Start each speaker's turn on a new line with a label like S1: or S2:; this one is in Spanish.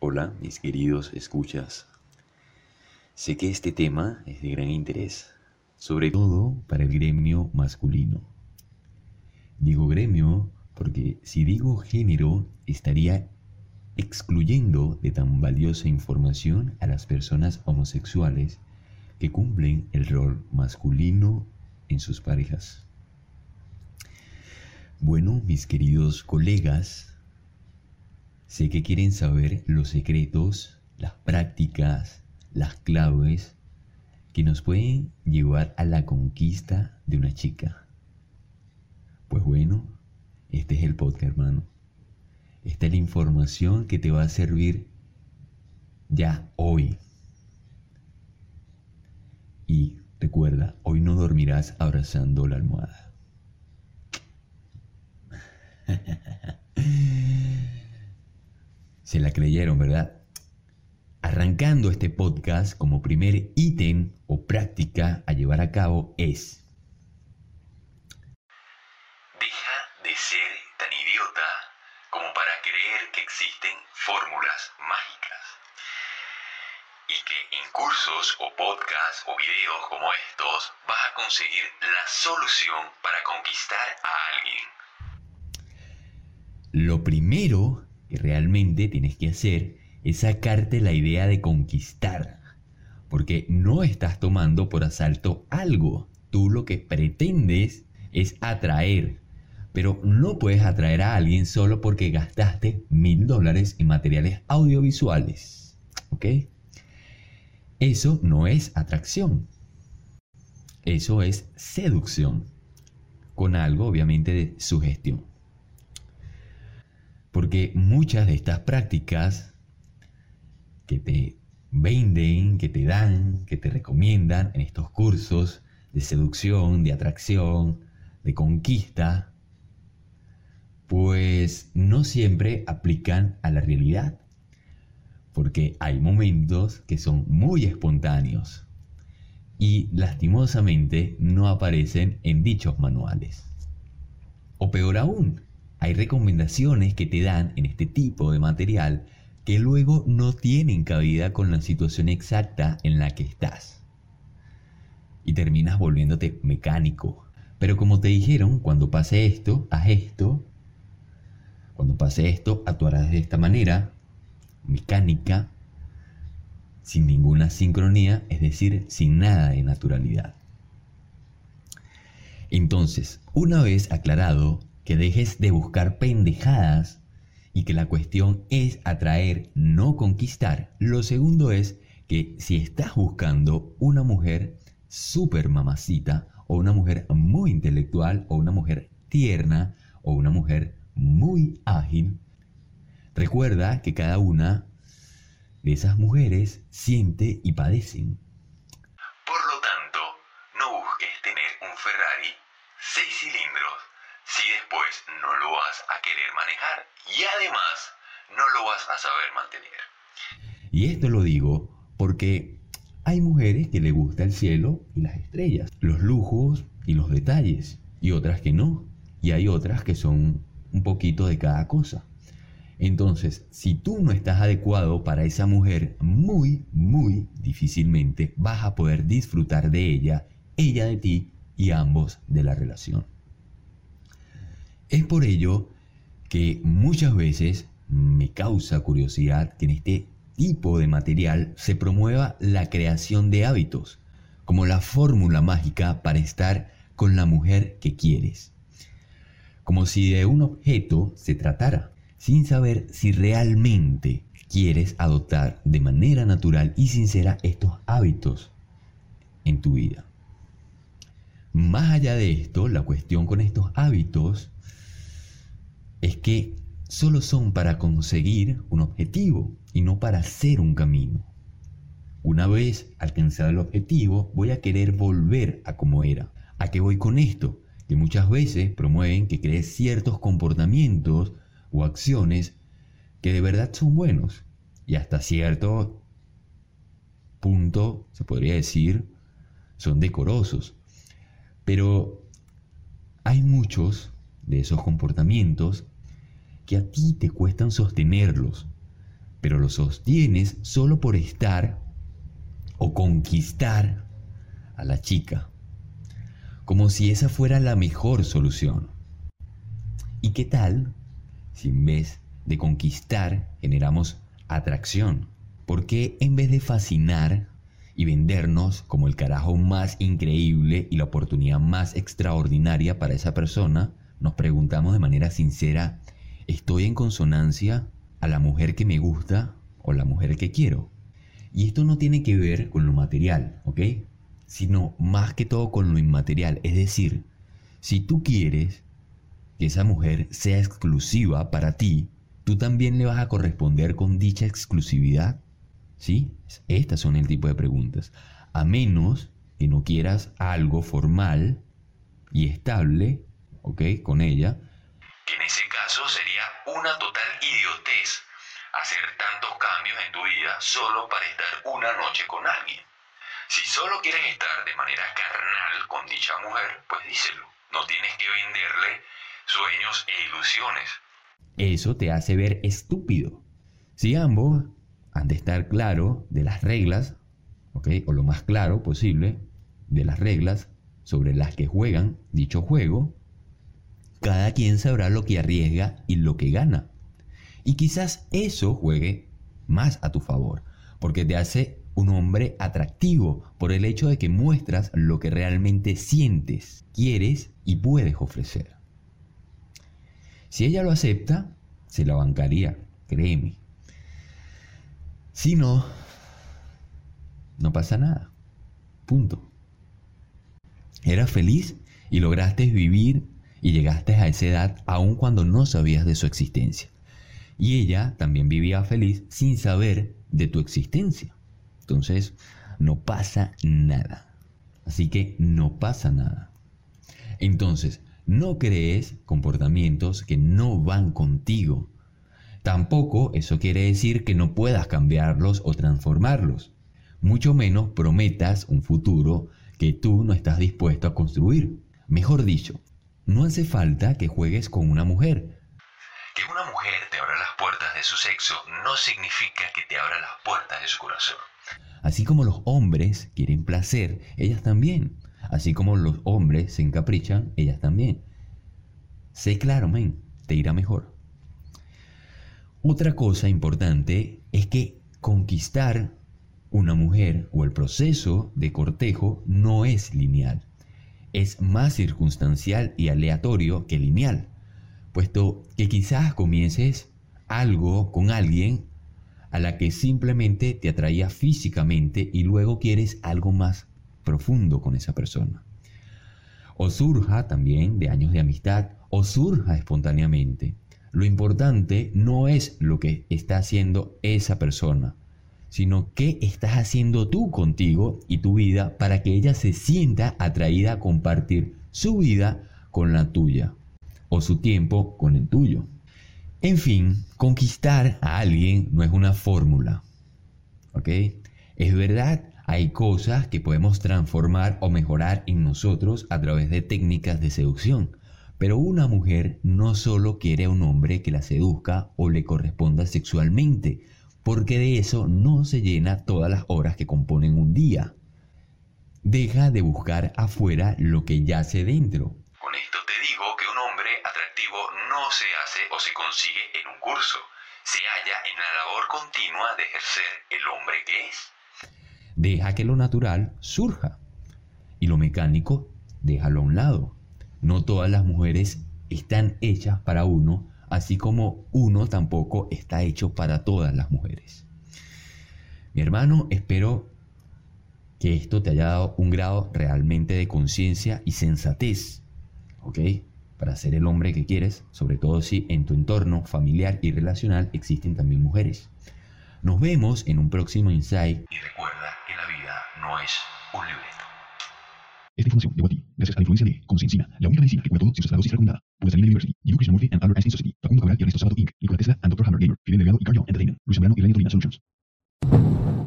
S1: Hola, mis queridos escuchas. Sé que este tema es de gran interés, sobre todo para el gremio masculino. Digo gremio porque si digo género estaría excluyendo de tan valiosa información a las personas homosexuales que cumplen el rol masculino en sus parejas. Bueno, mis queridos colegas, sé que quieren saber los secretos, las prácticas, las claves que nos pueden llevar a la conquista de una chica. Pues bueno, este es el podcast, hermano. Esta es la información que te va a servir ya hoy. Y recuerda, hoy no dormirás abrazando la almohada. Se la creyeron, ¿verdad? Arrancando este podcast como primer ítem o práctica a llevar a cabo es
S2: que existen fórmulas mágicas y que en cursos o podcasts o videos como estos vas a conseguir la solución para conquistar a
S1: alguien. Lo primero tienes que hacer es sacarte la idea de conquistar, porque no estás tomando por asalto algo. Tú lo que pretendes es atraer, pero no puedes atraer a alguien solo porque gastaste mil dólares en materiales audiovisuales. ¿Ok? Eso no es atracción. Eso es seducción. Con algo obviamente de sugestión. Porque muchas de estas prácticas que te venden, que te dan, que te recomiendan en estos cursos de seducción, de atracción, de conquista, pues no siempre aplican a la realidad, porque hay momentos que son muy espontáneos y lastimosamente no aparecen en dichos manuales. O peor aún, hay recomendaciones que te dan en este tipo de material que luego no tienen cabida con la situación exacta en la que estás. Y terminas volviéndote mecánico. Pero como te dijeron, cuando pase esto, haz esto, cuando pase esto, actuarás de esta manera, mecánica, sin ninguna sincronía, es decir, sin nada de naturalidad. Entonces, una vez aclarado que dejes de buscar pendejadas y que la cuestión es atraer, no conquistar, lo segundo es que si estás buscando una mujer súper mamacita, o una mujer muy intelectual, o una mujer tierna, o una mujer muy ágil, recuerda que cada una de esas mujeres siente y padecen.
S2: Por lo tanto, no busques tener un Ferrari seis cilindros si después no lo vas a querer manejar y además no lo vas a saber mantener.
S1: Y esto lo digo porque hay mujeres que le gusta el cielo y las estrellas, los lujos y los detalles, y otras que no. Y hay otras que son un poquito de cada cosa. Entonces, si tú no estás adecuado para esa mujer, muy, muy difícilmente vas a poder disfrutar de ella, ella de ti y ambos de la relación. Es por ello que muchas veces me causa curiosidad que en este tipo de material se promueva la creación de hábitos, como la fórmula mágica para estar con la mujer que quieres como si de un objeto se tratara, sin saber si realmente quieres adoptar de manera natural y sincera estos hábitos en tu vida. Más allá de esto, la cuestión con estos hábitos es que solo son para conseguir un objetivo y no para hacer un camino. Una vez alcanzado el objetivo, voy a querer volver a como era. ¿A qué voy con esto? que muchas veces promueven que crees ciertos comportamientos o acciones que de verdad son buenos y hasta cierto punto, se podría decir, son decorosos. Pero hay muchos de esos comportamientos que a ti te cuestan sostenerlos, pero lo sostienes solo por estar o conquistar a la chica, como si esa fuera la mejor solución. ¿Y qué tal si en vez de conquistar generamos atracción? ¿Por qué en vez de fascinar y vendernos como el carajo más increíble y la oportunidad más extraordinaria para esa persona, nos preguntamos de manera sincera, ¿estoy en consonancia a la mujer que me gusta o la mujer que quiero? Y esto no tiene que ver con lo material, ¿ok? Sino más que todo con lo inmaterial. Es decir, si tú quieres que esa mujer sea exclusiva para ti, tú también le vas a corresponder con dicha exclusividad. ¿Sí? Estas son el tipo de preguntas. A menos que no quieras algo formal y estable, ¿ok? Con ella.
S2: Que en ese caso sería una total idiotez hacer tantos cambios en tu vida solo para estar una noche con alguien. Si solo quieres estar de manera carnal con dicha mujer, pues díselo. No tienes que venderle sueños e ilusiones.
S1: Eso te hace ver estúpido. Si ambos han de estar claro de las reglas, ¿ok? O lo más claro posible de las reglas sobre las que juegan dicho juego, cada quien sabrá lo que arriesga y lo que gana. Y quizás eso juegue más a tu favor, porque te hace un hombre atractivo por el hecho de que muestras lo que realmente sientes, quieres y puedes ofrecer. Si ella lo acepta, se la bancaría, créeme. Si no, no pasa nada. Punto. Eras feliz y lograste vivir y llegaste a esa edad aun cuando no sabías de su existencia. Y ella también vivía feliz sin saber de tu existencia. Entonces, no pasa nada. Así que no pasa nada. Entonces, no crees comportamientos que no van contigo. Tampoco eso quiere decir que no puedas cambiarlos o transformarlos. Mucho menos prometas un futuro que tú no estás dispuesto a construir. Mejor dicho, no hace falta que juegues con una mujer.
S2: Que una mujer te abra las puertas de su sexo no significa que te abra las puertas de su corazón.
S1: Así como los hombres quieren placer, ellas también. Así como los hombres se encaprichan, ellas también. Sé claro, men, te irá mejor. Otra cosa importante es que conquistar una mujer o el proceso de cortejo no es lineal. Es más circunstancial y aleatorio que lineal, puesto que quizás comiences algo con alguien a la que simplemente te atraía físicamente y luego quieres algo más profundo con esa persona. O surja también de años de amistad o surja espontáneamente. Lo importante no es lo que está haciendo esa persona, sino qué estás haciendo tú contigo y tu vida para que ella se sienta atraída a compartir su vida con la tuya o su tiempo con el tuyo. En fin, conquistar a alguien no es una fórmula. Es verdad, hay cosas que podemos transformar o mejorar en nosotros a través de técnicas de seducción. Pero una mujer no solo quiere a un hombre que la seduzca o le corresponda sexualmente, porque de eso no se llena todas las horas que componen un día. Deja de buscar afuera lo que yace dentro.
S2: Con esto te digo que un hombre atractivo no se hace o se consigue en un curso, se halla en la labor continua de ejercer el hombre que es.
S1: Deja que lo natural surja y lo mecánico déjalo a un lado. No todas las mujeres están hechas para uno, así como uno tampoco está hecho para todas las mujeres. Mi hermano, espero que esto te haya dado un grado realmente de conciencia y sensatez, ¿ok? Para ser el hombre que quieres, sobre todo si en tu entorno familiar y relacional existen también mujeres. Nos vemos en un próximo insight.
S2: Y recuerda que la vida no es un libreto.
S3: Esta información llegó a ti gracias a la influencia de Consensina, la única medicina que cura todo sin dosis recomendada. Puedes University, Yale Krishnamurti and Albert Einstein Society, Facundo Cabral y Ernesto Inc., Tesla and Dr. Hammer Gamer, Fidel Delgado y Carl Entertainment, Luis y.